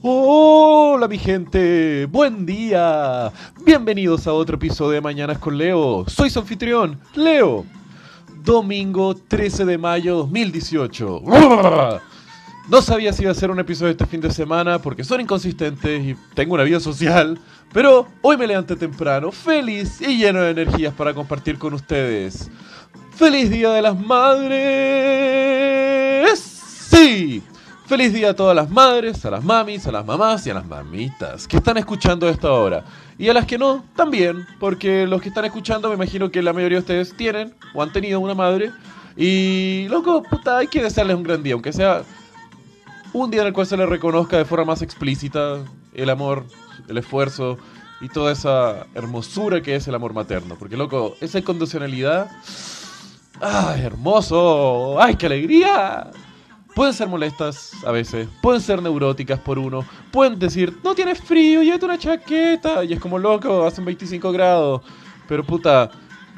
Hola mi gente, buen día. Bienvenidos a otro episodio de Mañanas con Leo. Soy su anfitrión, Leo. Domingo 13 de mayo 2018. No sabía si iba a ser un episodio este fin de semana porque son inconsistentes y tengo una vida social. Pero hoy me levanté temprano, feliz y lleno de energías para compartir con ustedes. ¡Feliz Día de las Madres! ¡Sí! Feliz día a todas las madres, a las mamis, a las mamás y a las mamitas que están escuchando esta hora. Y a las que no, también, porque los que están escuchando me imagino que la mayoría de ustedes tienen o han tenido una madre. Y, loco, puta, hay que desearles un gran día, aunque sea un día en el cual se les reconozca de forma más explícita el amor, el esfuerzo y toda esa hermosura que es el amor materno. Porque, loco, esa incondicionalidad... ¡Ay, hermoso! ¡Ay, qué alegría! Pueden ser molestas a veces, pueden ser neuróticas por uno, pueden decir, no tienes frío, llévate una chaqueta, y es como loco, hacen 25 grados. Pero puta,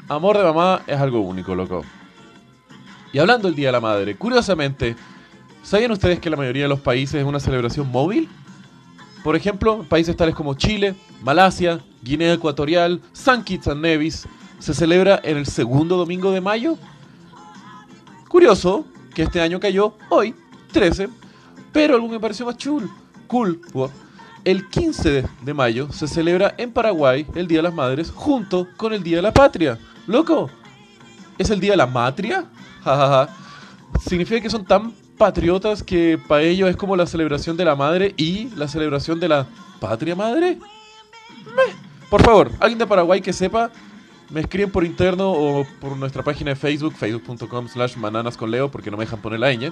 amor de mamá es algo único, loco. Y hablando del Día de la Madre, curiosamente, ¿sabían ustedes que la mayoría de los países es una celebración móvil? Por ejemplo, países tales como Chile, Malasia, Guinea Ecuatorial, San Kitts and Nevis, se celebra en el segundo domingo de mayo. Curioso, que este año cayó hoy, 13, pero algo me pareció más chul, cool. El 15 de mayo se celebra en Paraguay el Día de las Madres junto con el Día de la Patria. Loco, ¿es el Día de la Matria? Jajaja. Significa que son tan patriotas que para ellos es como la celebración de la madre y la celebración de la patria madre. Por favor, alguien de Paraguay que sepa me escriben por interno o por nuestra página de Facebook, facebook.com slash mananas con Leo, porque no me dejan poner la ñ.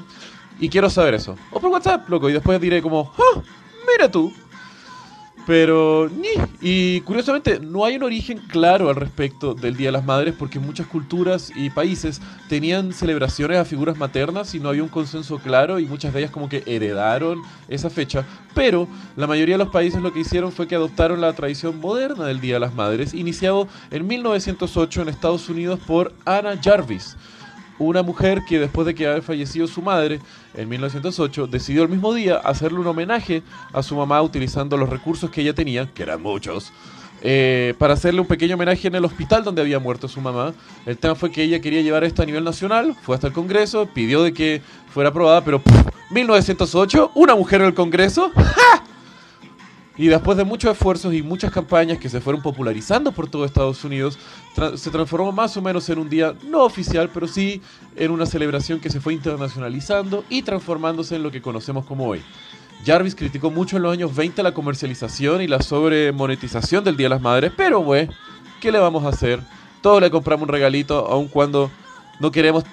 Y quiero saber eso. O por WhatsApp, loco, y después diré como, ¡Ah! Mira tú. Pero. Y curiosamente, no hay un origen claro al respecto del Día de las Madres porque muchas culturas y países tenían celebraciones a figuras maternas y no había un consenso claro y muchas de ellas como que heredaron esa fecha. Pero la mayoría de los países lo que hicieron fue que adoptaron la tradición moderna del Día de las Madres, iniciado en 1908 en Estados Unidos por Anna Jarvis una mujer que después de que había fallecido su madre en 1908 decidió el mismo día hacerle un homenaje a su mamá utilizando los recursos que ella tenía, que eran muchos, eh, para hacerle un pequeño homenaje en el hospital donde había muerto su mamá. El tema fue que ella quería llevar esto a nivel nacional, fue hasta el Congreso, pidió de que fuera aprobada, pero 1908, una mujer en el Congreso, ¡ja! Y después de muchos esfuerzos y muchas campañas que se fueron popularizando por todo Estados Unidos, se transformó más o menos en un día no oficial, pero sí en una celebración que se fue internacionalizando y transformándose en lo que conocemos como hoy. Jarvis criticó mucho en los años 20 la comercialización y la sobremonetización del Día de las Madres, pero güey, ¿qué le vamos a hacer? Todos le compramos un regalito, aun cuando no queremos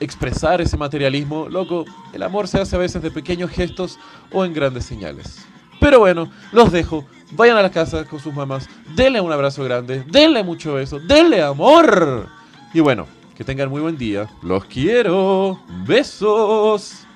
expresar ese materialismo. Loco, el amor se hace a veces de pequeños gestos o en grandes señales. Pero bueno, los dejo. Vayan a la casa con sus mamás. Denle un abrazo grande. Denle mucho beso. Denle amor. Y bueno, que tengan muy buen día. Los quiero. Besos.